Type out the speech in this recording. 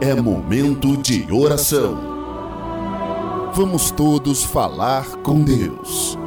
é momento de oração. Vamos todos falar com Deus.